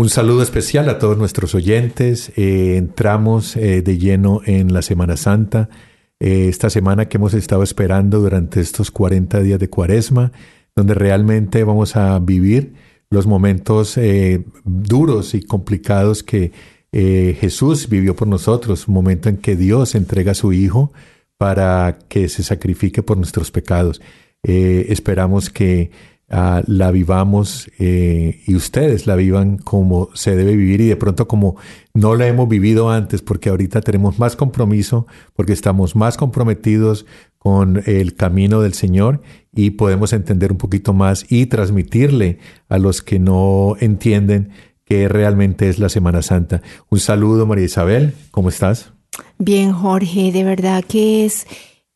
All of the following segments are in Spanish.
Un saludo especial a todos nuestros oyentes. Eh, entramos eh, de lleno en la Semana Santa, eh, esta semana que hemos estado esperando durante estos 40 días de Cuaresma, donde realmente vamos a vivir los momentos duros y complicados que Jesús vivió por nosotros, un momento en que Dios entrega a su Hijo para que se sacrifique por nuestros pecados. Esperamos que ah, la vivamos eh, y ustedes la vivan como se debe vivir y de pronto como no la hemos vivido antes, porque ahorita tenemos más compromiso, porque estamos más comprometidos con el camino del Señor y podemos entender un poquito más y transmitirle a los que no entienden que realmente es la Semana Santa. Un saludo, María Isabel, ¿cómo estás? Bien, Jorge, de verdad que es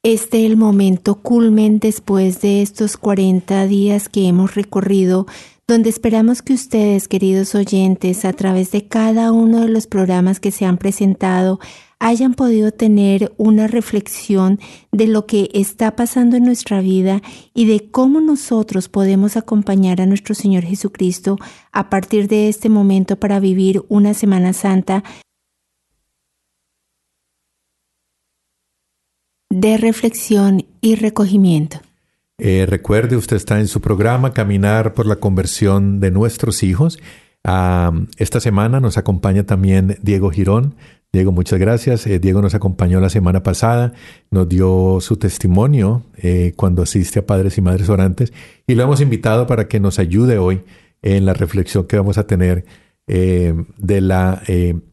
este el momento culmen después de estos 40 días que hemos recorrido, donde esperamos que ustedes, queridos oyentes, a través de cada uno de los programas que se han presentado, hayan podido tener una reflexión de lo que está pasando en nuestra vida y de cómo nosotros podemos acompañar a nuestro Señor Jesucristo a partir de este momento para vivir una Semana Santa de reflexión y recogimiento. Eh, recuerde, usted está en su programa Caminar por la conversión de nuestros hijos. Ah, esta semana nos acompaña también Diego Girón. Diego, muchas gracias. Eh, Diego nos acompañó la semana pasada, nos dio su testimonio eh, cuando asiste a Padres y Madres Orantes y lo hemos invitado para que nos ayude hoy en la reflexión que vamos a tener de la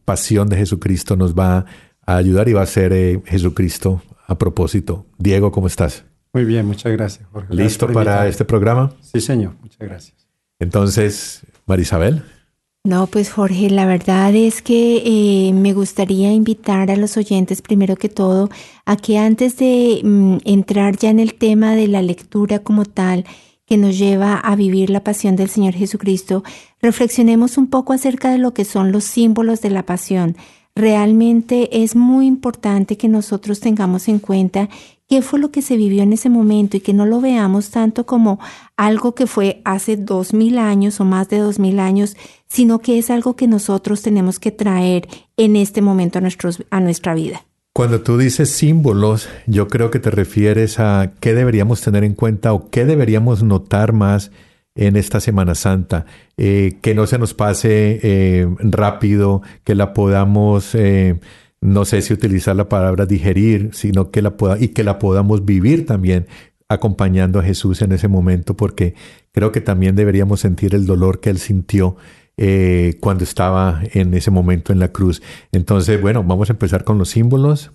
pasión de Jesucristo. Nos va a ayudar y va a ser Jesucristo a propósito. Diego, ¿cómo estás? Muy bien, muchas gracias, Jorge. ¿Listo para invitarme. este programa? Sí, señor, muchas gracias. Entonces, Marisabel. No, pues Jorge, la verdad es que eh, me gustaría invitar a los oyentes, primero que todo, a que antes de mm, entrar ya en el tema de la lectura como tal, que nos lleva a vivir la pasión del Señor Jesucristo, reflexionemos un poco acerca de lo que son los símbolos de la pasión. Realmente es muy importante que nosotros tengamos en cuenta qué fue lo que se vivió en ese momento y que no lo veamos tanto como algo que fue hace dos mil años o más de dos mil años, sino que es algo que nosotros tenemos que traer en este momento a, nuestra vida. Cuando tú dices símbolos, yo creo que te refieres a qué deberíamos tener en cuenta o qué deberíamos notar más en esta Semana Santa, eh, que no se nos pase eh, rápido, que la podamos, eh, no sé si utilizar la palabra digerir, sino que la pueda, y que la podamos vivir también acompañando a Jesús en ese momento, porque creo que también deberíamos sentir el dolor que él sintió cuando estaba en ese momento en la cruz. Entonces, bueno, vamos a empezar con los símbolos.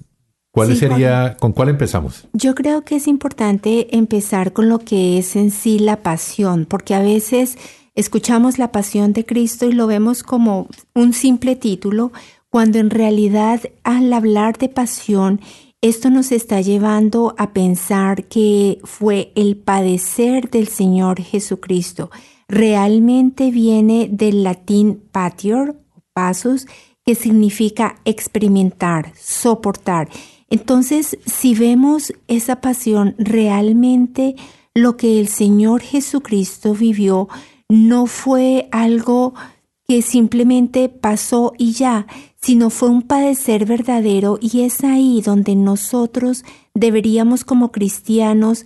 ¿Cuál Sí, sería, con cuál empezamos? Yo creo que es importante empezar con lo que es en sí la pasión, porque a veces escuchamos la pasión de Cristo y lo vemos como un simple título, cuando en realidad al hablar de pasión, esto nos está llevando a pensar que fue el padecer del Señor Jesucristo. Realmente viene del latín patior, pasus, que significa experimentar, soportar. Entonces, si vemos esa pasión, realmente lo que el Señor Jesucristo vivió no fue algo que simplemente pasó y ya, sino fue un padecer verdadero y es ahí donde nosotros deberíamos como cristianos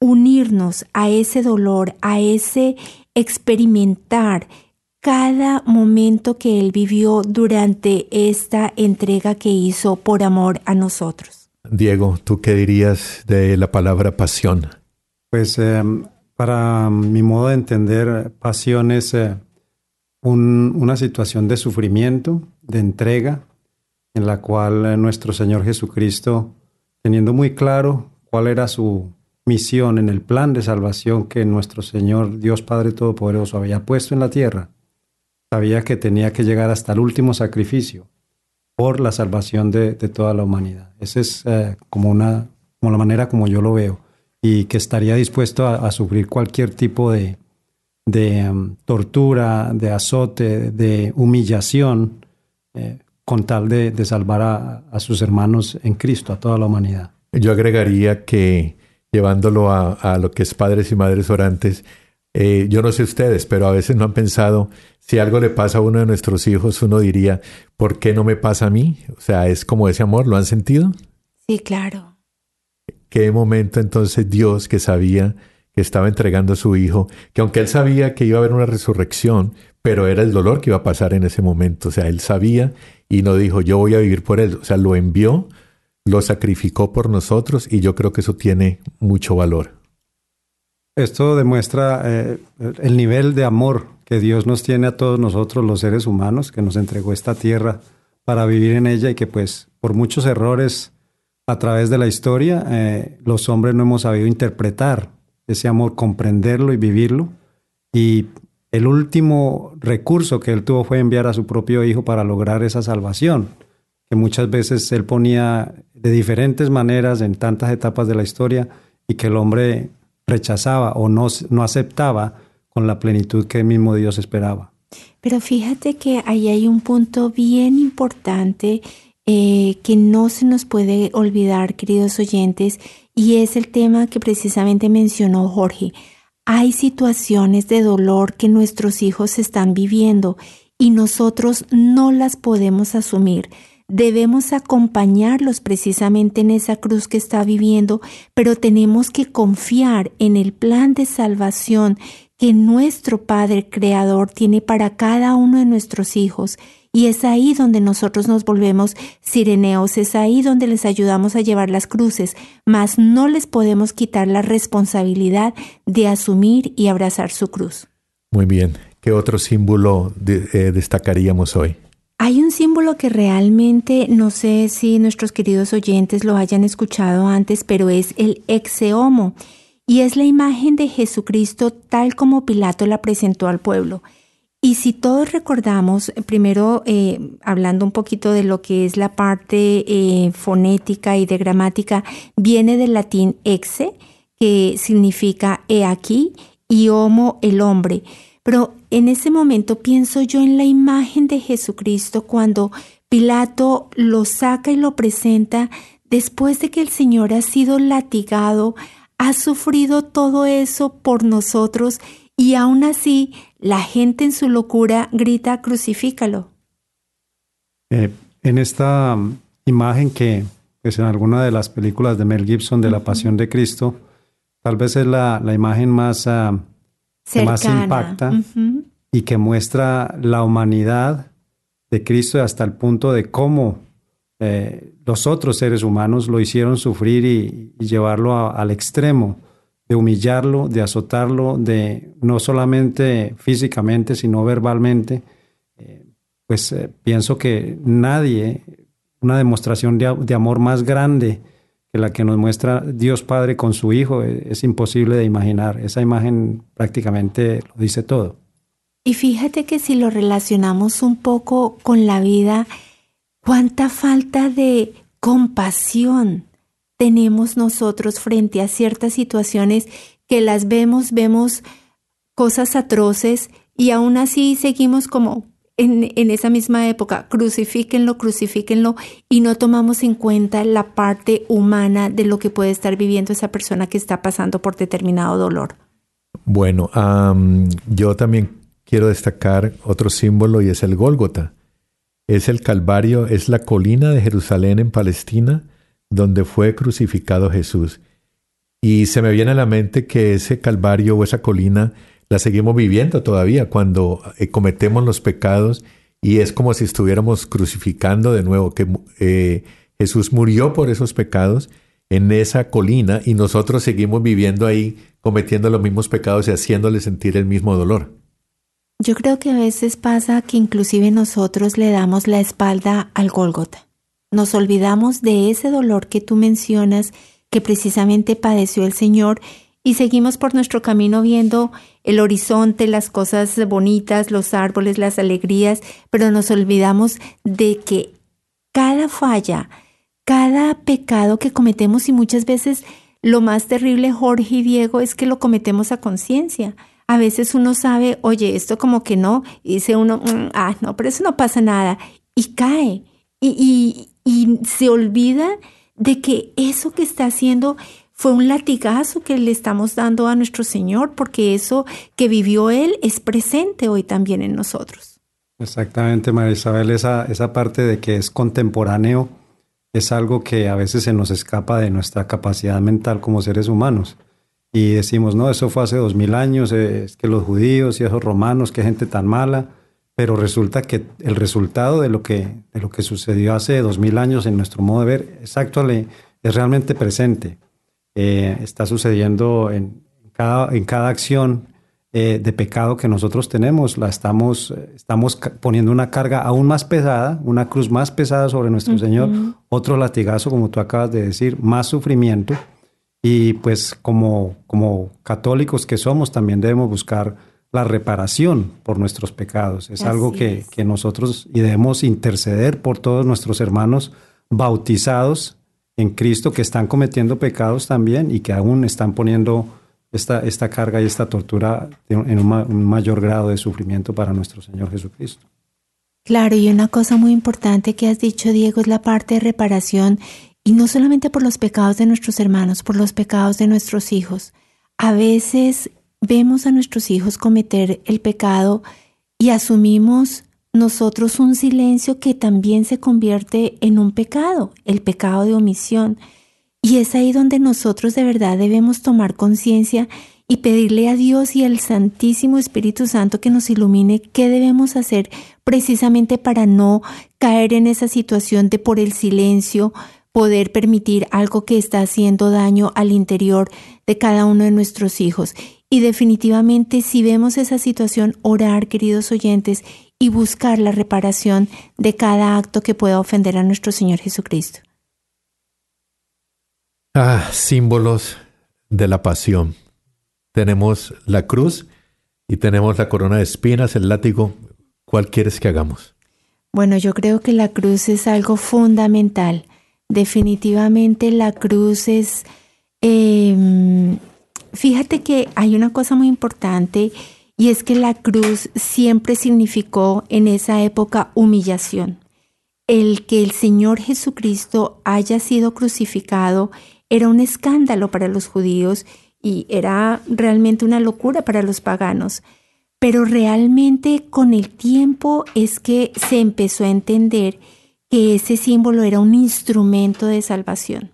unirnos a ese dolor, a ese experimentar cada momento que Él vivió durante esta entrega que hizo por amor a nosotros. Diego, ¿tú qué dirías de la palabra pasión? Pues eh, para mi modo de entender, pasión es eh, un- una situación de sufrimiento, de entrega, en la cual eh, nuestro Señor Jesucristo, teniendo muy claro cuál era su misión en el plan de salvación que nuestro Señor Dios Padre Todopoderoso había puesto en la tierra, sabía que tenía que llegar hasta el último sacrificio por la salvación de, toda la humanidad. Esa es eh, como, una, como la manera como yo lo veo y que estaría dispuesto a, sufrir cualquier tipo de, de um, tortura, de azote, de humillación, eh, con tal de, de salvar a, a sus hermanos en Cristo, a toda la humanidad. Yo agregaría que llevándolo a, a lo que es padres y madres orantes, eh, yo no sé ustedes, pero a veces no han pensado, si algo le pasa a uno de nuestros hijos, uno diría, ¿por qué no me pasa a mí? O sea, es como ese amor, ¿lo han sentido? Sí, claro. ¿Qué momento entonces Dios que sabía que estaba entregando a su hijo, que aunque él sabía que iba a haber una resurrección, pero era el dolor que iba a pasar en ese momento, o sea, él sabía y no dijo, yo voy a vivir por él, o sea, lo envió, lo sacrificó por nosotros y yo creo que eso tiene mucho valor. Esto demuestra eh, el nivel de amor que Dios nos tiene a todos nosotros los seres humanos, que nos entregó esta tierra para vivir en ella y que pues por muchos errores a través de la historia eh, los hombres no hemos sabido interpretar ese amor, comprenderlo y vivirlo. Y el último recurso que él tuvo fue enviar a su propio hijo para lograr esa salvación, que muchas veces él ponía de diferentes maneras en tantas etapas de la historia y que el hombre rechazaba o no, no aceptaba con la plenitud que el mismo Dios esperaba. Pero fíjate que ahí hay un punto bien importante eh, que no se nos puede olvidar, queridos oyentes, y es el tema que precisamente mencionó Jorge. Hay situaciones de dolor que nuestros hijos están viviendo y nosotros no las podemos asumir. Debemos acompañarlos precisamente en esa cruz que está viviendo, pero tenemos que confiar en el plan de salvación que nuestro Padre Creador tiene para cada uno de nuestros hijos. Y es ahí donde nosotros nos volvemos sireneos, es ahí donde les ayudamos a llevar las cruces, mas no les podemos quitar la responsabilidad de asumir y abrazar su cruz. Muy bien. ¿Qué otro símbolo eh, destacaríamos hoy? Hay un símbolo que realmente no sé si nuestros queridos oyentes lo hayan escuchado antes, pero es el exeomo y es la imagen de Jesucristo tal como Pilato la presentó al pueblo. Y si todos recordamos, primero eh, hablando un poquito de lo que es la parte eh, fonética y de gramática, viene del latín exe, que significa he aquí, y homo el hombre. Pero en ese momento pienso yo en la imagen de Jesucristo cuando Pilato lo saca y lo presenta después de que el Señor ha sido latigado, ha sufrido todo eso por nosotros y aún así la gente en su locura grita crucifícalo. Eh, en esta um, imagen que pues, en alguna de las películas de Mel Gibson de la Pasión de Cristo, tal vez es la, la imagen más, uh, más impacta y que muestra la humanidad de Cristo hasta el punto de cómo eh, los otros seres humanos lo hicieron sufrir y, y llevarlo a- al extremo de humillarlo, de azotarlo, de no solamente físicamente, sino verbalmente. Eh, pues eh, pienso que nadie, una demostración de amor más grande que la que nos muestra Dios Padre con su Hijo, eh, es imposible de imaginar. Esa imagen prácticamente lo dice todo. Y fíjate que si lo relacionamos un poco con la vida, cuánta falta de compasión tenemos nosotros frente a ciertas situaciones que las vemos, vemos cosas atroces y aún así seguimos como en, esa misma época, crucifíquenlo, crucifíquenlo y no tomamos en cuenta la parte humana de lo que puede estar viviendo esa persona que está pasando por determinado dolor. Bueno, am, yo también quiero destacar otro símbolo y es el Gólgota. Es el Calvario, es la colina de Jerusalén en Palestina donde fue crucificado Jesús. Y se me viene a la mente que ese calvario o esa colina la seguimos viviendo todavía cuando eh, cometemos los pecados y es como si estuviéramos crucificando de nuevo, que eh, Jesús murió por esos pecados en esa colina y nosotros seguimos viviendo ahí cometiendo los mismos pecados y haciéndole sentir el mismo dolor. Yo creo que a veces pasa que inclusive nosotros le damos la espalda al Gólgota. Nos olvidamos de ese dolor que tú mencionas que precisamente padeció el Señor y seguimos por nuestro camino viendo el horizonte, las cosas bonitas, los árboles, las alegrías, pero nos olvidamos de que cada falla, cada pecado que cometemos y muchas veces lo más terrible, Jorge y Diego, es que lo cometemos a conciencia. A veces uno sabe, oye, esto como que no, y dice uno, mm, ah, no, pero eso no pasa nada, y cae, y, y, y se olvida de que eso que está haciendo fue un latigazo que le estamos dando a nuestro Señor, porque eso que vivió Él es presente hoy también en nosotros. Exactamente, María Isabel, esa, esa parte de que es contemporáneo es algo que a veces se nos escapa de nuestra capacidad mental como seres humanos. Y decimos, no, eso fue hace dos mil años, eh, es que los judíos y esos romanos, qué gente tan mala, pero resulta que el resultado de lo que, de lo que sucedió hace dos mil años en nuestro modo de ver es actual, es realmente presente. Eh, está sucediendo en cada, en cada acción eh, de pecado que nosotros tenemos, la estamos, estamos poniendo una carga aún más pesada, una cruz más pesada sobre nuestro Señor, otro latigazo, como tú acabas de decir, más sufrimiento. Y pues como, como católicos que somos, también debemos buscar la reparación por nuestros pecados. Es algo que, que nosotros y debemos interceder por todos nuestros hermanos bautizados en Cristo que están cometiendo pecados también y que aún están poniendo esta, esta carga y esta tortura en un, mayor grado de sufrimiento para nuestro Señor Jesucristo. Claro, y una cosa muy importante que has dicho, Diego, es la parte de reparación, y no solamente por los pecados de nuestros hermanos, por los pecados de nuestros hijos. A veces vemos a nuestros hijos cometer el pecado y asumimos nosotros un silencio que también se convierte en un pecado, el pecado de omisión. Y es ahí donde nosotros de verdad debemos tomar conciencia y pedirle a Dios y al Santísimo Espíritu Santo que nos ilumine qué debemos hacer precisamente para no caer en esa situación de por el silencio poder permitir algo que está haciendo daño al interior de cada uno de nuestros hijos. Y definitivamente si vemos esa situación, orar, queridos oyentes, y buscar la reparación de cada acto que pueda ofender a nuestro Señor Jesucristo. Ah, símbolos de la pasión. Tenemos la cruz y tenemos la corona de espinas, el látigo. ¿Cuál quieres que hagamos? Bueno, yo creo que la cruz es algo fundamental. Definitivamente la cruz es... Em, fíjate que hay una cosa muy importante y es que la cruz siempre significó en esa época humillación. El que el Señor Jesucristo haya sido crucificado era un escándalo para los judíos y era realmente una locura para los paganos. Pero realmente con el tiempo es que se empezó a entender que ese símbolo era un instrumento de salvación.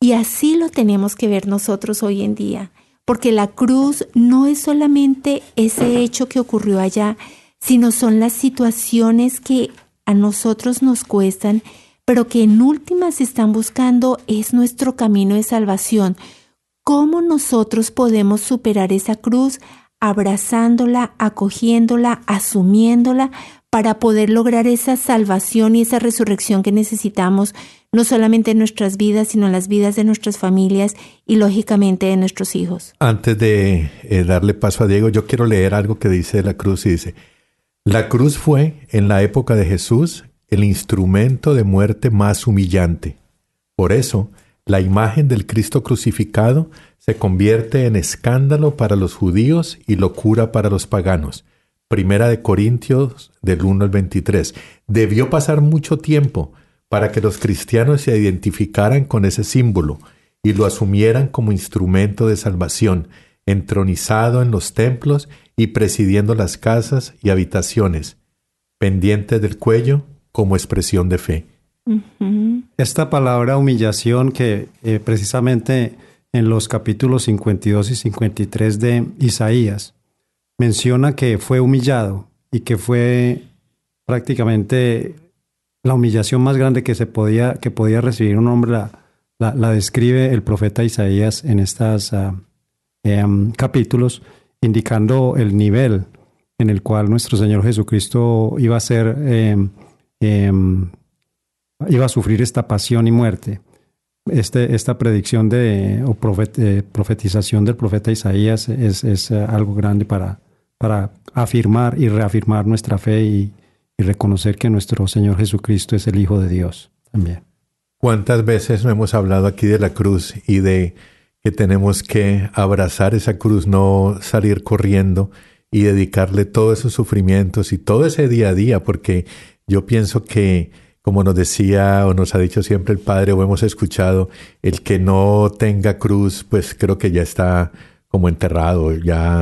Y así lo tenemos que ver nosotros hoy en día porque la cruz no es solamente ese hecho que ocurrió allá, sino son las situaciones que a nosotros nos cuestan, pero que en últimas están buscando es nuestro camino de salvación. ¿Cómo nosotros podemos superar esa cruz? abrazándola, acogiéndola, asumiéndola para poder lograr esa salvación y esa resurrección que necesitamos no solamente en nuestras vidas, sino en las vidas de nuestras familias y lógicamente de nuestros hijos. Antes de eh, darle paso a Diego, yo quiero leer algo que dice la cruz y dice, la cruz fue en la época de Jesús el instrumento de muerte más humillante. Por eso, la imagen del Cristo crucificado se convierte en escándalo para los judíos y locura para los paganos. Primera de Corintios del 1 al 23. Debió pasar mucho tiempo para que los cristianos se identificaran con ese símbolo y lo asumieran como instrumento de salvación, entronizado en los templos y presidiendo las casas y habitaciones, pendiente del cuello como expresión de fe. Esta palabra humillación que eh, precisamente en los capítulos 52 y 53 de Isaías, menciona que fue humillado y que fue prácticamente la humillación más grande que se podía, que podía recibir un hombre, la, describe el profeta Isaías en estos ah, em, capítulos, indicando el nivel en el cual nuestro Señor Jesucristo iba a ser, em, em, iba a sufrir esta pasión y muerte. Este, esta predicción de, o eh, profetización del profeta Isaías es, es eh, algo grande para, para afirmar y reafirmar nuestra fe y, y reconocer que nuestro Señor Jesucristo es el Hijo de Dios también. ¿Cuántas veces no hemos hablado aquí de la cruz y de que tenemos que abrazar esa cruz, no salir corriendo y dedicarle todos esos sufrimientos y todo ese día a día? Porque yo pienso que como nos decía o nos ha dicho siempre el Padre o hemos escuchado, el que no tenga cruz, pues creo que ya está como enterrado, ya,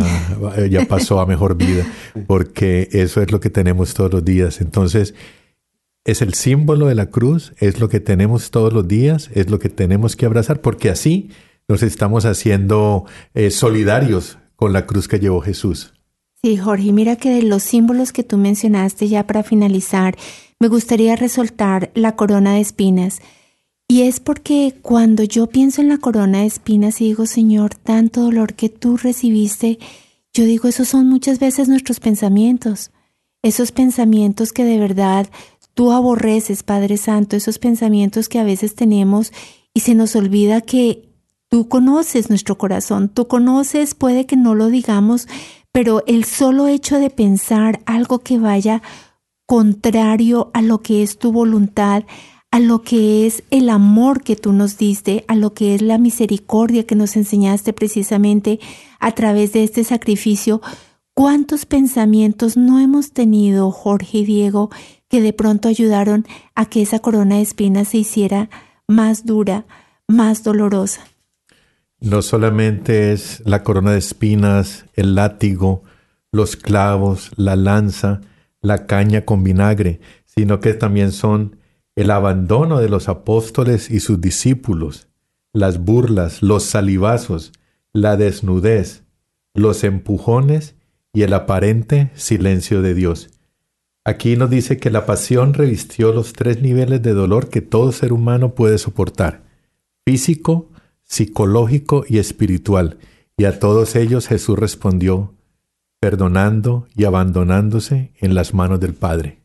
ya pasó a mejor vida, porque eso es lo que tenemos todos los días. Entonces, es el símbolo de la cruz, es lo que tenemos todos los días, es lo que tenemos que abrazar, porque así nos estamos haciendo eh, solidarios con la cruz que llevó Jesús. Sí, Jorge, mira que de los símbolos que tú mencionaste ya para finalizar, me gustaría resaltar la corona de espinas. Y es porque cuando yo pienso en la corona de espinas y digo, Señor, tanto dolor que tú recibiste, yo digo, esos son muchas veces nuestros pensamientos, esos pensamientos que de verdad tú aborreces, Padre Santo, esos pensamientos que a veces tenemos y se nos olvida que tú conoces nuestro corazón, tú conoces, puede que no lo digamos, pero el solo hecho de pensar algo que vaya contrario a lo que es tu voluntad, a lo que es el amor que tú nos diste, a lo que es la misericordia que nos enseñaste precisamente a través de este sacrificio, ¿cuántos pensamientos no hemos tenido, Jorge y Diego, que de pronto ayudaron a que esa corona de espinas se hiciera más dura, más dolorosa? No solamente es la corona de espinas, el látigo, los clavos, la lanza, la caña con vinagre, sino que también son el abandono de los apóstoles y sus discípulos, las burlas, los salivazos, la desnudez, los empujones y el aparente silencio de Dios. Aquí nos dice que la pasión revistió los tres niveles de dolor que todo ser humano puede soportar, físico, psicológico y espiritual, y a todos ellos Jesús respondió, perdonando y abandonándose en las manos del Padre.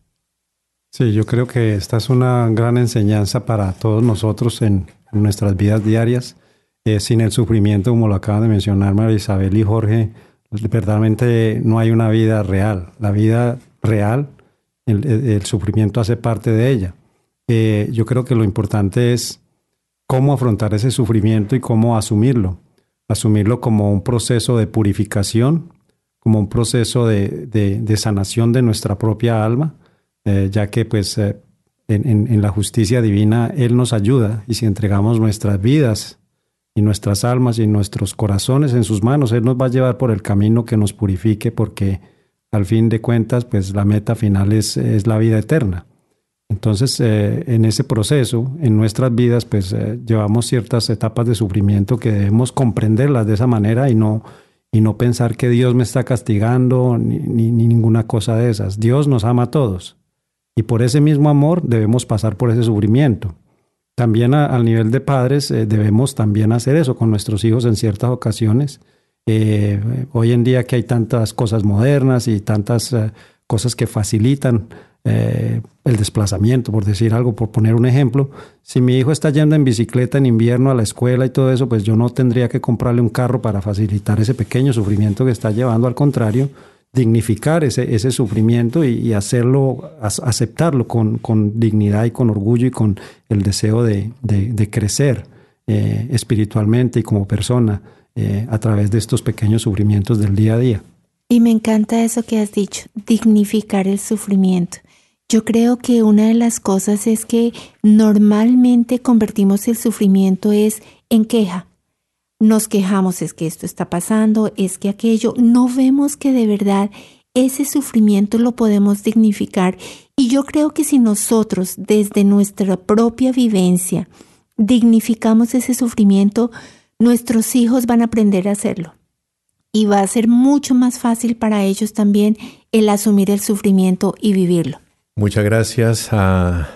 Sí, yo creo que esta es una gran enseñanza para todos nosotros en, nuestras vidas diarias. Eh, sin el sufrimiento, como lo acaban de mencionar María Isabel y Jorge, verdaderamente no hay una vida real. La vida real, el, sufrimiento hace parte de ella. Eh, yo creo que lo importante es cómo afrontar ese sufrimiento y cómo asumirlo. Asumirlo como un proceso de purificación, como un proceso de, de sanación de nuestra propia alma eh, ya que pues eh, en, la justicia divina Él nos ayuda y si entregamos nuestras vidas y nuestras almas y nuestros corazones en sus manos, Él nos va a llevar por el camino que nos purifique porque al fin de cuentas pues la meta final es, es la vida eterna. Entonces, eh, en ese proceso, en nuestras vidas, pues llevamos ciertas etapas de sufrimiento que debemos comprenderlas de esa manera y no, y no pensar que Dios me está castigando ni, ni, ninguna cosa de esas. Dios nos ama a todos y por ese mismo amor debemos pasar por ese sufrimiento. También al nivel de padres eh, debemos también hacer eso con nuestros hijos en ciertas ocasiones. Eh, hoy en día que hay tantas cosas modernas y tantas eh, cosas que facilitan el desplazamiento, por decir algo, por poner un ejemplo, si mi hijo está yendo en bicicleta en invierno a la escuela y todo eso, pues yo no tendría que comprarle un carro para facilitar ese pequeño sufrimiento que está llevando, al contrario, dignificar ese, ese sufrimiento y, hacerlo, aceptarlo con, con, dignidad y con orgullo y con el deseo de, de, crecer eh, espiritualmente y como persona eh, a través de estos pequeños sufrimientos del día a día. Y me encanta eso que has dicho, dignificar el sufrimiento. Yo creo que una de las cosas es que normalmente convertimos el sufrimiento es en queja, nos quejamos, es que esto está pasando, es que aquello, no vemos que de verdad ese sufrimiento lo podemos dignificar. Y yo creo que si nosotros desde nuestra propia vivencia dignificamos ese sufrimiento, nuestros hijos van a aprender a hacerlo. Y va a ser mucho más fácil para ellos también el asumir el sufrimiento y vivirlo. Muchas gracias a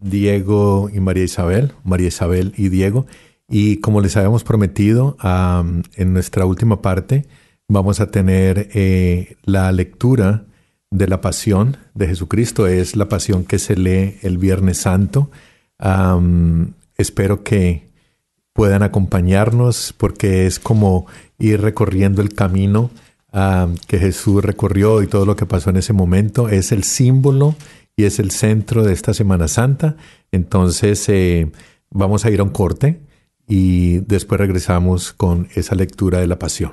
Diego y María Isabel, María Isabel y Diego. Y como les habíamos prometido, en nuestra última parte vamos a tener eh, la lectura de la pasión de Jesucristo. Es la pasión que se lee el Viernes Santo. espero que puedan acompañarnos porque es como ir recorriendo el camino que Jesús recorrió y todo lo que pasó en ese momento. Es el símbolo y es el centro de esta Semana Santa. Entonces eh, vamos a ir a un corte y después regresamos con esa lectura de la pasión.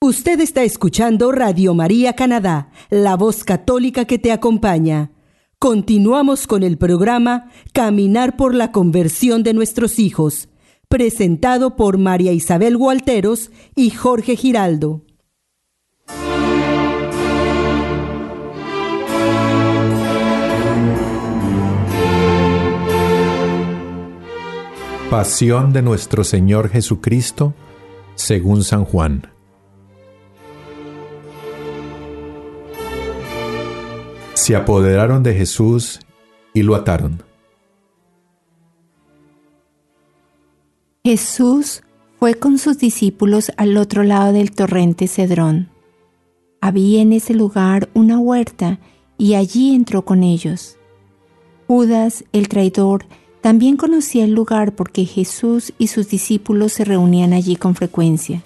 Usted está escuchando Radio María Canadá, la voz católica que te acompaña. Continuamos con el programa Caminar por la conversión de nuestros hijos, presentado por María Isabel Gualteros y Jorge Giraldo. Pasión de nuestro Señor Jesucristo, según San Juan. Se apoderaron de Jesús y lo ataron. Jesús fue con sus discípulos al otro lado del torrente Cedrón. Había en ese lugar una huerta y allí entró con ellos. Judas, el traidor, también conocía el lugar porque Jesús y sus discípulos se reunían allí con frecuencia.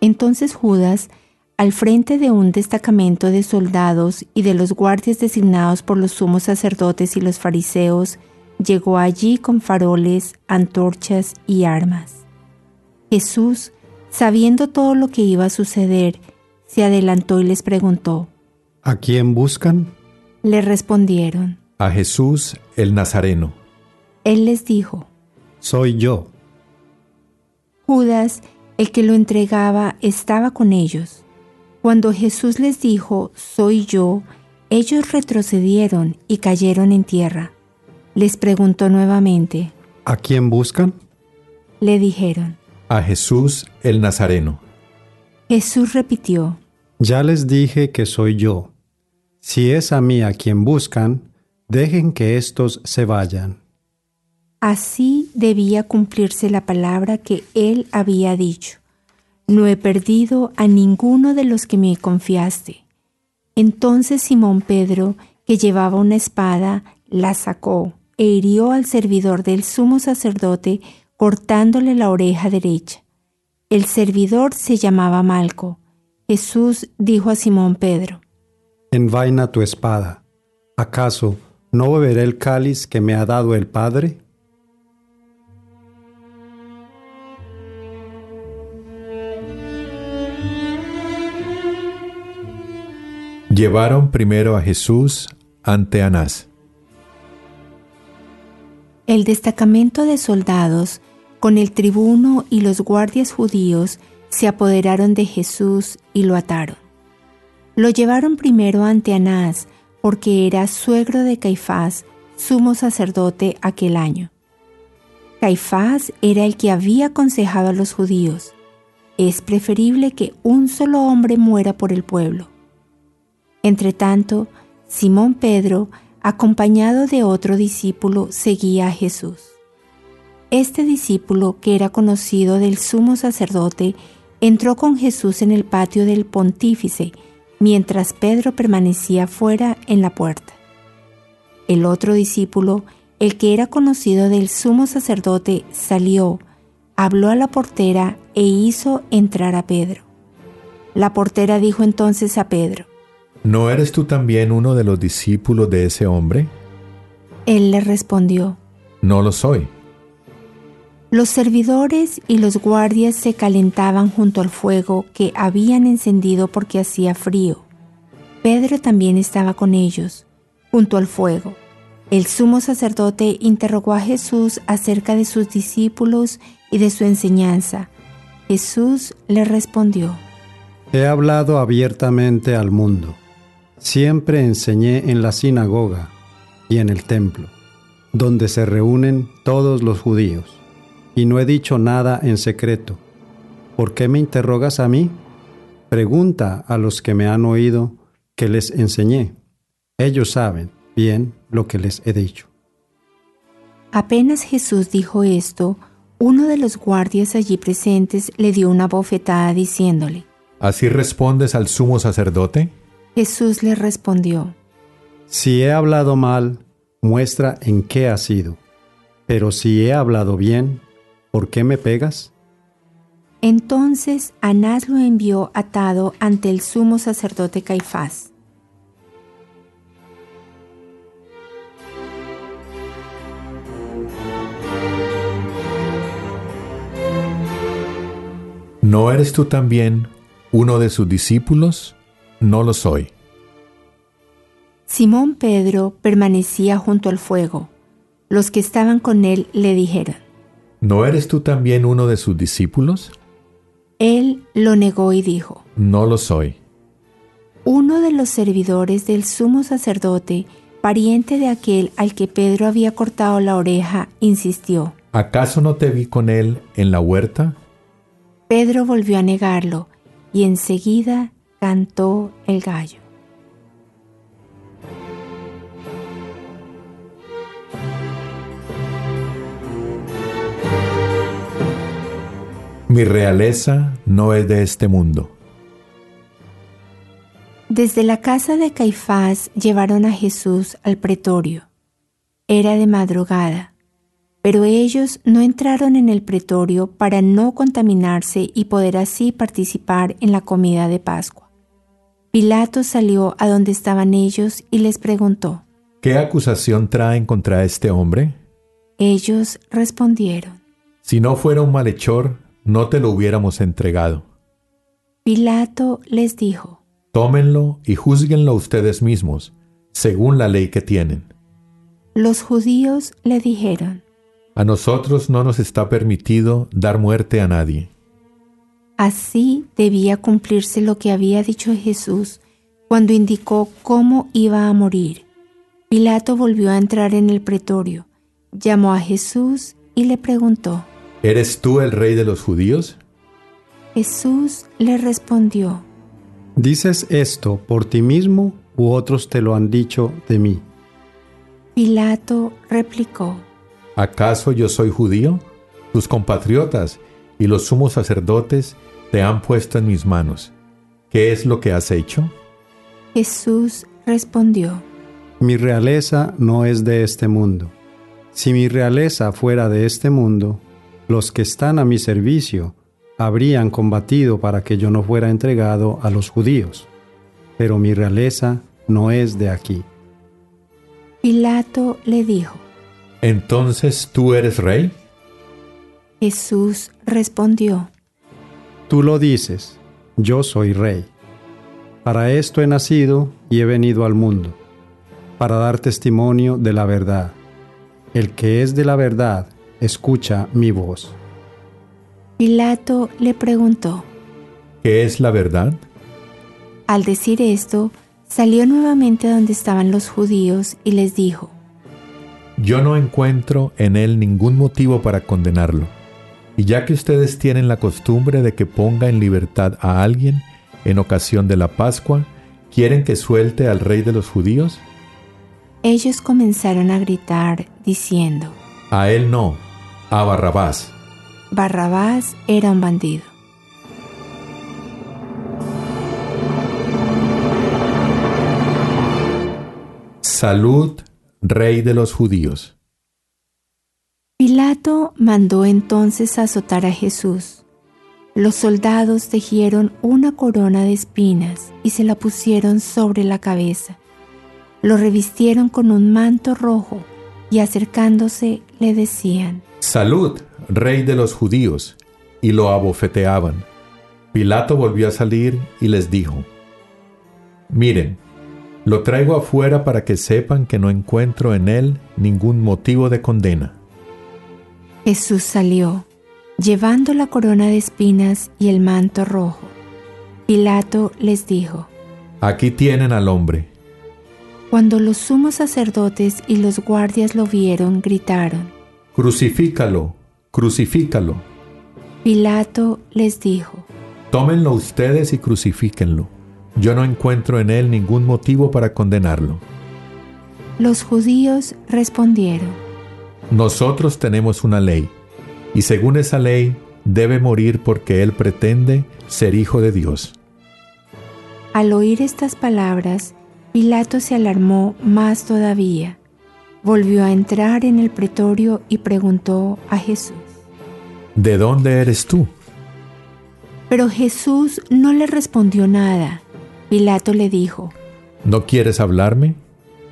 Entonces Judas, al frente de un destacamento de soldados y de los guardias designados por los sumos sacerdotes y los fariseos, llegó allí con faroles, antorchas y armas. Jesús, sabiendo todo lo que iba a suceder, se adelantó y les preguntó, ¿A quién buscan? Le respondieron, A Jesús el Nazareno. Él les dijo, Soy yo. Judas, el que lo entregaba, estaba con ellos. Cuando Jesús les dijo, Soy yo, ellos retrocedieron y cayeron en tierra. Les preguntó nuevamente, ¿A quién buscan? Le dijeron, A Jesús el Nazareno. Jesús repitió, Ya les dije que soy yo. Si es a mí a quien buscan, dejen que éstos se vayan. Así debía cumplirse la palabra que él había dicho. No he perdido a ninguno de los que me confiaste. Entonces Simón Pedro, que llevaba una espada, la sacó e hirió al servidor del sumo sacerdote cortándole la oreja derecha. El servidor se llamaba Malco. Jesús dijo a Simón Pedro, Envaina tu espada. ¿Acaso no beberé el cáliz que me ha dado el Padre? Llevaron primero a Jesús ante Anás. El destacamento de soldados, con el tribuno y los guardias judíos, se apoderaron de Jesús y lo ataron. Lo llevaron primero ante Anás, porque era suegro de Caifás, sumo sacerdote aquel año. Caifás era el que había aconsejado a los judíos, es preferible que un solo hombre muera por el pueblo Entretanto, Simón Pedro, acompañado de otro discípulo, seguía a Jesús. Este discípulo, que era conocido del sumo sacerdote, entró con Jesús en el patio del pontífice, mientras Pedro permanecía fuera en la puerta. El otro discípulo, el que era conocido del sumo sacerdote, salió, habló a la portera e hizo entrar a Pedro. La portera dijo entonces a Pedro, ¿No eres tú también uno de los discípulos de ese hombre? Él le respondió, No lo soy. Los servidores y los guardias se calentaban junto al fuego que habían encendido porque hacía frío. Pedro también estaba con ellos, junto al fuego. El sumo sacerdote interrogó a Jesús acerca de sus discípulos y de su enseñanza. Jesús le respondió, He hablado abiertamente al mundo. Siempre enseñé en la sinagoga y en el templo, donde se reúnen todos los judíos. y no he dicho nada en secreto. ¿Por qué me interrogas a mí? Pregunta a los que me han oído que les enseñé. Ellos saben bien lo que les he dicho. Apenas Jesús dijo esto, uno de los guardias allí presentes le dio una bofetada diciéndole, ¿Así respondes al sumo sacerdote? Jesús le respondió, Si he hablado mal, muestra en qué ha sido. Pero si he hablado bien, ¿por qué me pegas? Entonces Anás lo envió atado ante el sumo sacerdote Caifás. ¿No eres tú también uno de sus discípulos? No lo soy. Simón Pedro permanecía junto al fuego. Los que estaban con él le dijeron, ¿No eres tú también uno de sus discípulos? Él lo negó y dijo, No lo soy. Uno de los servidores del sumo sacerdote, pariente de aquel al que Pedro había cortado la oreja, insistió. ¿Acaso no te vi con él en la huerta? Pedro volvió a negarlo y enseguida cantó el gallo. Mi realeza no es de este mundo. Desde la casa de Caifás llevaron a Jesús al pretorio. Era de madrugada, pero ellos no entraron en el pretorio para no contaminarse y poder así participar en la comida de Pascua. Pilato salió a donde estaban ellos y les preguntó. ¿Qué acusación traen contra este hombre? Ellos respondieron. Si no fuera un malhechor, no te lo hubiéramos entregado. Pilato les dijo. Tómenlo y juzguenlo ustedes mismos, según la ley que tienen. Los judíos le dijeron. A nosotros no nos está permitido dar muerte a nadie. Así debía cumplirse lo que había dicho Jesús cuando indicó cómo iba a morir. Pilato volvió a entrar en el pretorio, llamó a Jesús y le preguntó, ¿Eres tú el rey de los judíos? Jesús le respondió, ¿Dices esto por ti mismo u otros te lo han dicho de mí? Pilato replicó, ¿Acaso yo soy judío? Tus compatriotas y los sumos sacerdotes te han puesto en mis manos. ¿Qué es lo que has hecho? Jesús respondió, Mi realeza no es de este mundo. Si mi realeza fuera de este mundo, los que están a mi servicio habrían combatido para que yo no fuera entregado a los judíos. Pero mi realeza no es de aquí. Pilato le dijo, Entonces tú eres rey? Jesús respondió, Tú lo dices, yo soy rey. Para esto he nacido y he venido al mundo, para dar testimonio de la verdad. El que es de la verdad, escucha mi voz. Pilato le preguntó, ¿Qué es la verdad? Al decir esto, salió nuevamente a donde estaban los judíos y les dijo, Yo no encuentro en él ningún motivo para condenarlo. Y ya que ustedes tienen la costumbre de que ponga en libertad a alguien en ocasión de la Pascua, ¿quieren que suelte al rey de los judíos? Ellos comenzaron a gritar, diciendo, A él no, a Barrabás. Barrabás era un bandido. Salud, rey de los judíos. Pilato mandó entonces azotar a Jesús. Los soldados tejieron una corona de espinas y se la pusieron sobre la cabeza. Lo revistieron con un manto rojo y acercándose le decían, Salud, rey de los judíos, y lo abofeteaban. Pilato volvió a salir y les dijo, Miren, lo traigo afuera para que sepan que no encuentro en él ningún motivo de condena. Jesús salió, llevando la corona de espinas y el manto rojo. Pilato les dijo, Aquí tienen al hombre. Cuando los sumos sacerdotes y los guardias lo vieron, gritaron, Crucifícalo, crucifícalo. Pilato les dijo, Tómenlo ustedes y crucifíquenlo. Yo no encuentro en él ningún motivo para condenarlo. los judíos respondieron, Nosotros tenemos una ley, y según esa ley debe morir porque él pretende ser hijo de Dios. Al oír estas palabras, Pilato se alarmó más todavía. Volvió a entrar en el pretorio y preguntó a Jesús. ¿De dónde eres tú? Pero Jesús no le respondió nada. Pilato le dijo, ¿No quieres hablarme?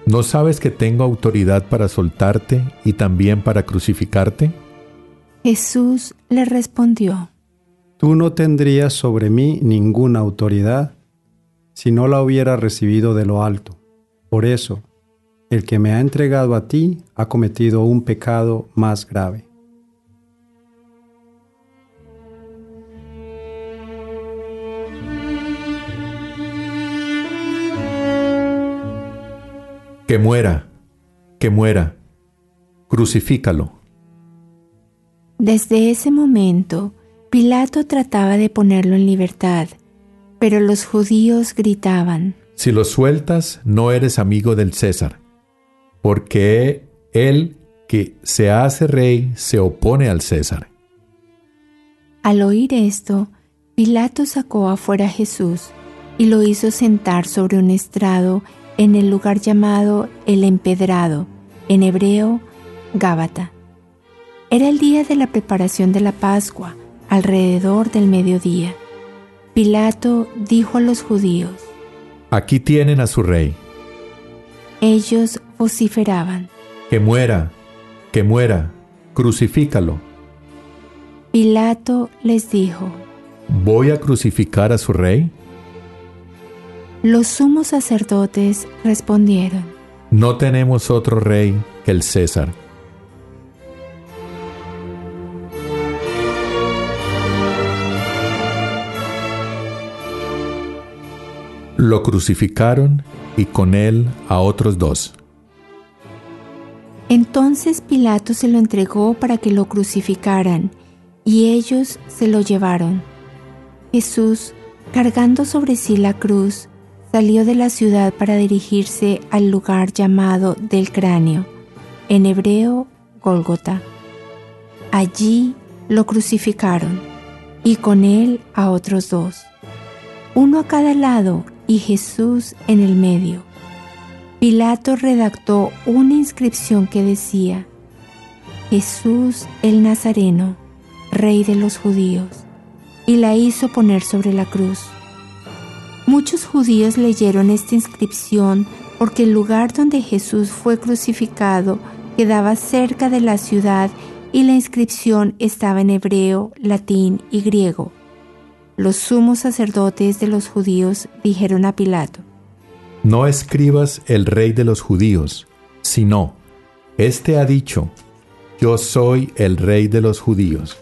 ¿No sabes que tengo autoridad para soltarte y también para crucificarte? Jesús le respondió, Tú no tendrías sobre mí ninguna autoridad si no la hubiera recibido de lo alto. Por eso, el que me ha entregado a ti ha cometido un pecado más grave. Que muera, que muera. Crucifícalo. Desde ese momento, Pilato trataba de ponerlo en libertad, pero los judíos gritaban, Si lo sueltas, no eres amigo del César, porque él que se hace rey se opone al César. Al oír esto, Pilato sacó afuera a Jesús y lo hizo sentar sobre un estrado en el lugar llamado el empedrado, en hebreo Gábata. Era el día de la preparación de la Pascua, alrededor del mediodía. Pilato dijo a los judíos, Aquí tienen a su rey. ellos vociferaban. Que muera, que muera. Crucifícalo. Pilato les dijo, ¿Voy a crucificar a su rey? Los sumos sacerdotes respondieron, No tenemos otro rey que el César. Lo crucificaron y con él a otros dos. Entonces Pilato se lo entregó para que lo crucificaran, y ellos se lo llevaron. Jesús, cargando sobre sí la cruz, salió de la ciudad para dirigirse al lugar llamado del cráneo, en hebreo Gólgota. Allí lo crucificaron, y con él a otros dos, uno a cada lado y Jesús en el medio. Pilato redactó una inscripción que decía, Jesús el Nazareno, Rey de los judíos, y la hizo poner sobre la cruz. Muchos judíos leyeron esta inscripción porque el lugar donde Jesús fue crucificado quedaba cerca de la ciudad y la inscripción estaba en hebreo, latín y griego. Los sumos sacerdotes de los judíos dijeron a Pilato, No escribas el rey de los judíos, sino, Este ha dicho, Yo soy el rey de los judíos.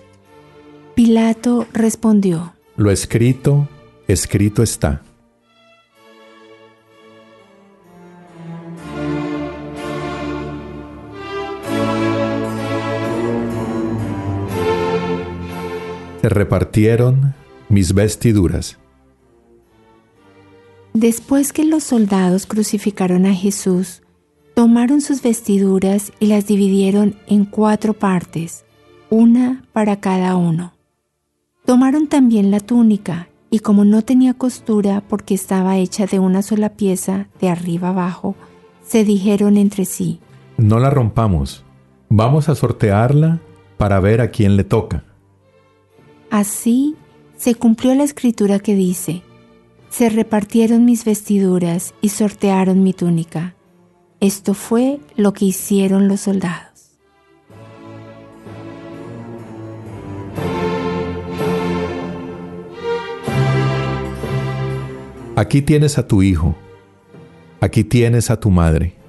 Pilato respondió, Lo escrito, escrito está. Se repartieron mis vestiduras. Después que los soldados crucificaron a Jesús, tomaron sus vestiduras y las dividieron en cuatro partes, una para cada uno. Tomaron también la túnica, y como no tenía costura porque estaba hecha de una sola pieza de arriba abajo, se dijeron entre sí, No la rompamos. Vamos a sortearla para ver a quién le toca. Así se cumplió la escritura que dice, se repartieron mis vestiduras y sortearon mi túnica. Esto fue lo que hicieron los soldados. Aquí tienes a tu hijo. Aquí tienes a tu madre.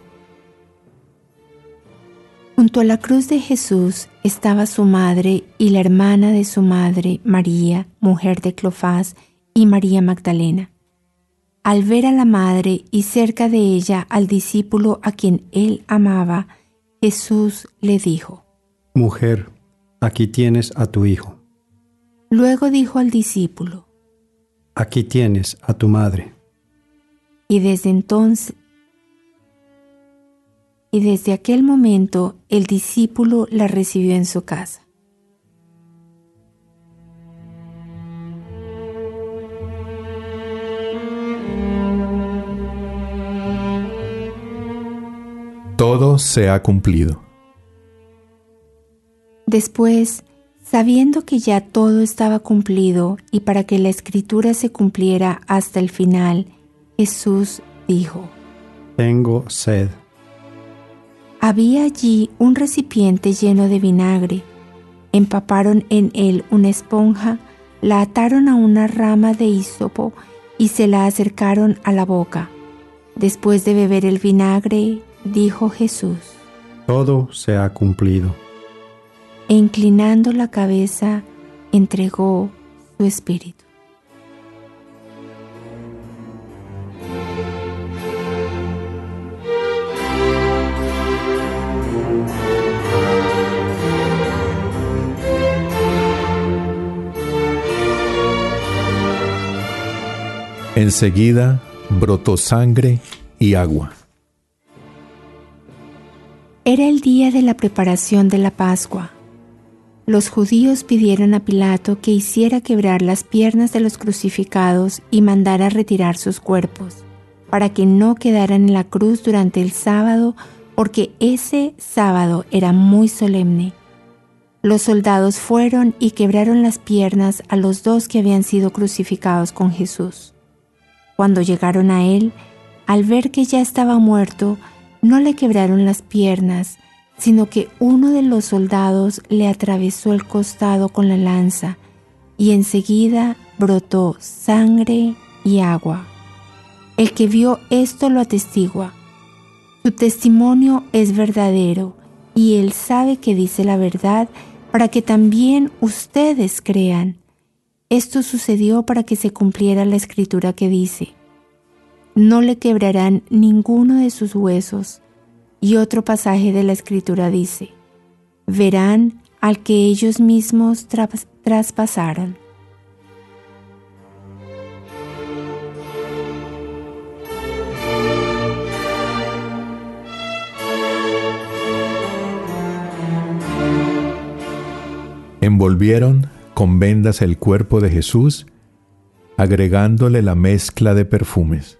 Junto a la cruz de Jesús estaba su madre y la hermana de su madre, María, mujer de Clofás, y María Magdalena. Al ver a la madre y cerca de ella al discípulo a quien él amaba, Jesús le dijo, Mujer, aquí tienes a tu hijo. Luego dijo al discípulo, aquí tienes a tu madre. Y desde entonces, y desde aquel momento el discípulo la recibió en su casa. Todo se ha cumplido. Después, sabiendo que ya todo estaba cumplido y para que la escritura se cumpliera hasta el final, Jesús dijo, Tengo sed. Había allí un recipiente lleno de vinagre. Empaparon en él una esponja, la ataron a una rama de hisopo y se la acercaron a la boca. Después de beber el vinagre, dijo Jesús, Todo se ha cumplido. E inclinando la cabeza, entregó su espíritu. Enseguida brotó sangre y agua. Era el día de la preparación de la Pascua. Los judíos pidieron a Pilato que hiciera quebrar las piernas de los crucificados y mandara retirar sus cuerpos, para que no quedaran en la cruz durante el sábado, porque ese sábado era muy solemne. Los soldados fueron y quebraron las piernas a los dos que habían sido crucificados con Jesús. Cuando llegaron a él, al ver que ya estaba muerto, no le quebraron las piernas, sino que uno de los soldados le atravesó el costado con la lanza, y enseguida brotó sangre y agua. El que vio esto lo atestigua. Su testimonio es verdadero, y él sabe que dice la verdad para que también ustedes crean. Esto sucedió para que se cumpliera la escritura que dice, no le quebrarán ninguno de sus huesos. Y otro pasaje de la escritura dice, verán al que ellos mismos traspasaron. Envolvieron con vendas el cuerpo de Jesús, agregándole la mezcla de perfumes.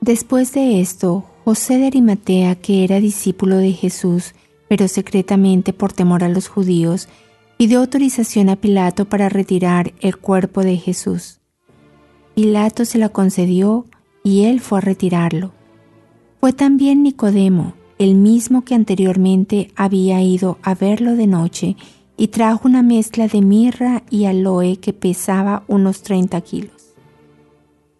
Después de esto, José de Arimatea, que era discípulo de Jesús, pero secretamente por temor a los judíos, pidió autorización a Pilato para retirar el cuerpo de Jesús. Pilato se la concedió y él fue a retirarlo. Fue también Nicodemo, el mismo que anteriormente había ido a verlo de noche, y trajo una mezcla de mirra y aloe que pesaba unos 30 kilos.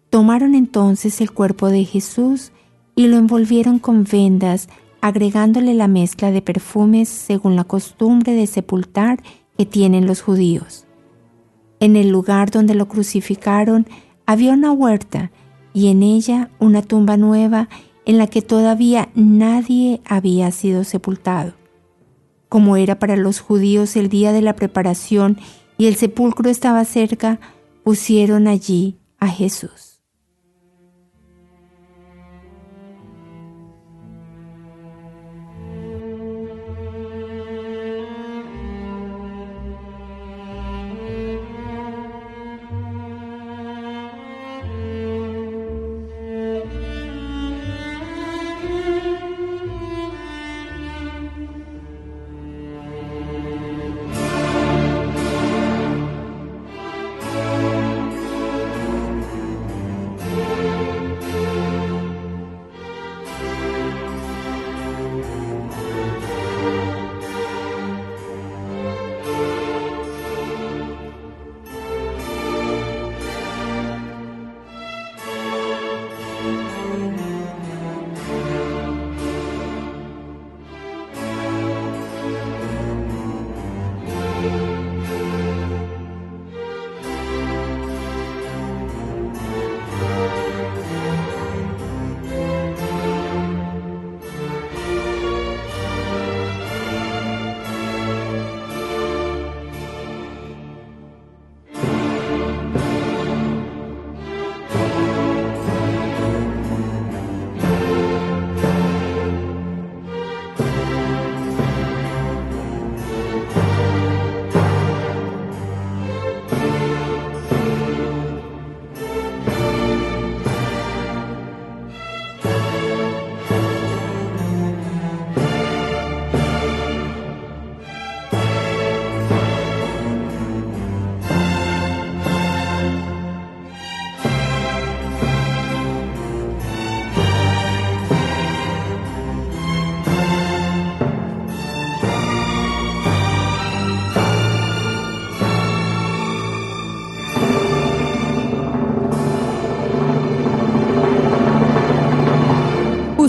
Tomaron entonces el cuerpo de Jesús y lo envolvieron con vendas, agregándole la mezcla de perfumes según la costumbre de sepultar que tienen los judíos. En el lugar donde lo crucificaron había una huerta y en ella una tumba nueva en la que todavía nadie había sido sepultado. Como era para los judíos el día de la preparación y el sepulcro estaba cerca, pusieron allí a Jesús.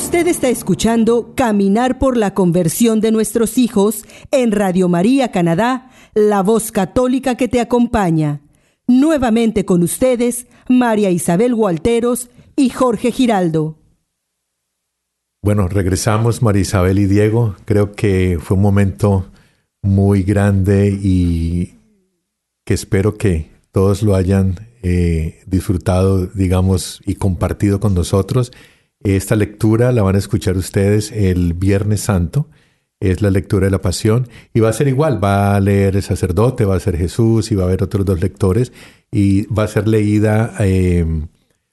Usted está escuchando Caminar por la conversión de nuestros hijos en Radio María Canadá, la voz católica que te acompaña. Nuevamente con ustedes, María Isabel Gualteros y Jorge Giraldo. Bueno, regresamos María Isabel y Diego. Creo que fue un momento muy grande y que espero que todos lo hayan eh, disfrutado, digamos, y compartido con nosotros. Esta lectura la van a escuchar ustedes el Viernes Santo. Es la lectura de la pasión y va a ser igual, va a leer el sacerdote, va a ser Jesús y va a haber otros dos lectores y va a ser leída em,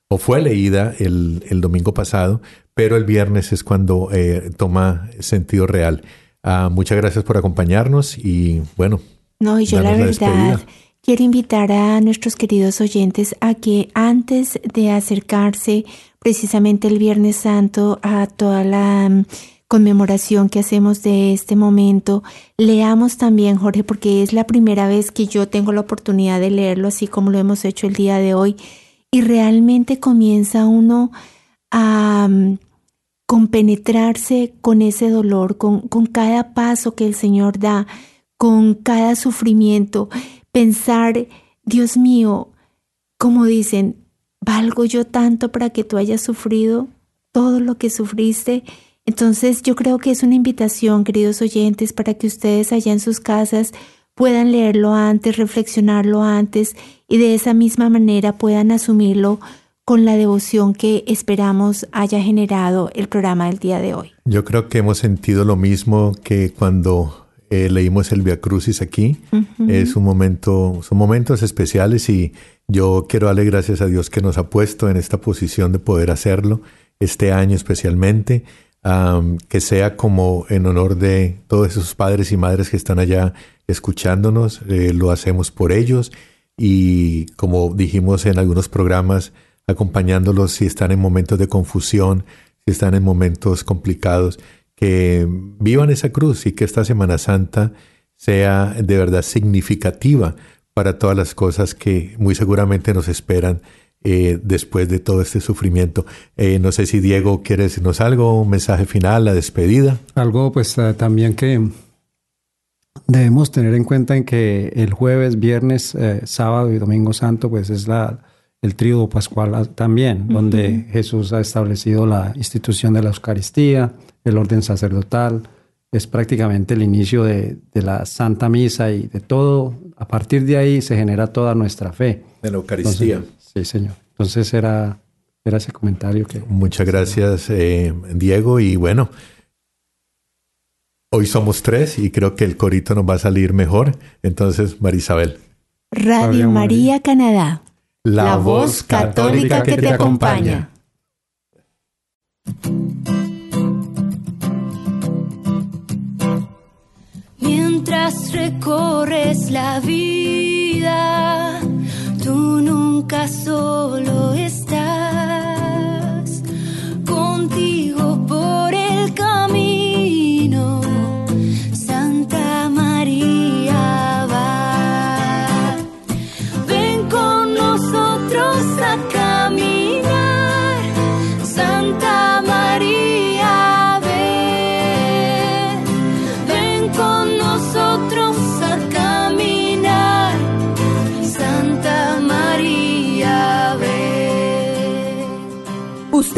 o fue leída el, domingo pasado, pero el viernes es cuando eh, toma sentido real. Ah, muchas gracias por acompañarnos y bueno. No, y yo la verdad quiero invitar a nuestros queridos oyentes a que antes de acercarse precisamente el Viernes Santo a toda la mm, conmemoración que hacemos de este momento, leamos también, Jorge, porque es la primera vez que yo tengo la oportunidad de leerlo así como lo hemos hecho el día de hoy, y realmente comienza uno a mm, compenetrarse con ese dolor, con, con cada paso que el Señor da, con cada sufrimiento, pensar, Dios mío, como dicen, ¿valgo yo tanto para que tú hayas sufrido todo lo que sufriste? Entonces yo creo que es una invitación, queridos oyentes, para que ustedes allá en sus casas puedan leerlo antes, reflexionarlo antes y de esa misma manera puedan asumirlo con la devoción que esperamos haya generado el programa del día de hoy. Yo creo que hemos sentido lo mismo que cuando eh, leímos el Via Crucis aquí. Es un momento, son momentos especiales y yo quiero darle gracias a Dios que nos ha puesto en esta posición de poder hacerlo este año especialmente. que sea como en honor de todos esos padres y madres que están allá escuchándonos, eh, lo hacemos por ellos y como dijimos en algunos programas, acompañándolos si están en momentos de confusión, si están en momentos complicados, que vivan esa cruz y que esta Semana Santa sea de verdad significativa para todas las cosas que muy seguramente nos esperan eh, después de todo este sufrimiento. Eh, no sé si Diego quiere decirnos algo, un mensaje final, la despedida. Algo pues eh, también que debemos tener en cuenta en que el jueves, viernes, sábado y domingo santo pues es la, el tríodo pascual también, donde Jesús ha establecido la institución de la Eucaristía, el orden sacerdotal, es prácticamente el inicio de, la Santa Misa y de todo. A partir de ahí se genera toda nuestra fe. De la Eucaristía. sí, Señor. Entonces era, era ese comentario que... Muchas gracias, eh, Diego. Y bueno, hoy somos tres y creo que el corito nos va a salir mejor. Entonces, Marisabel. Radio María, Canadá. La, voz católica, que, te acompaña. Recorres la vida, tú nunca solo estás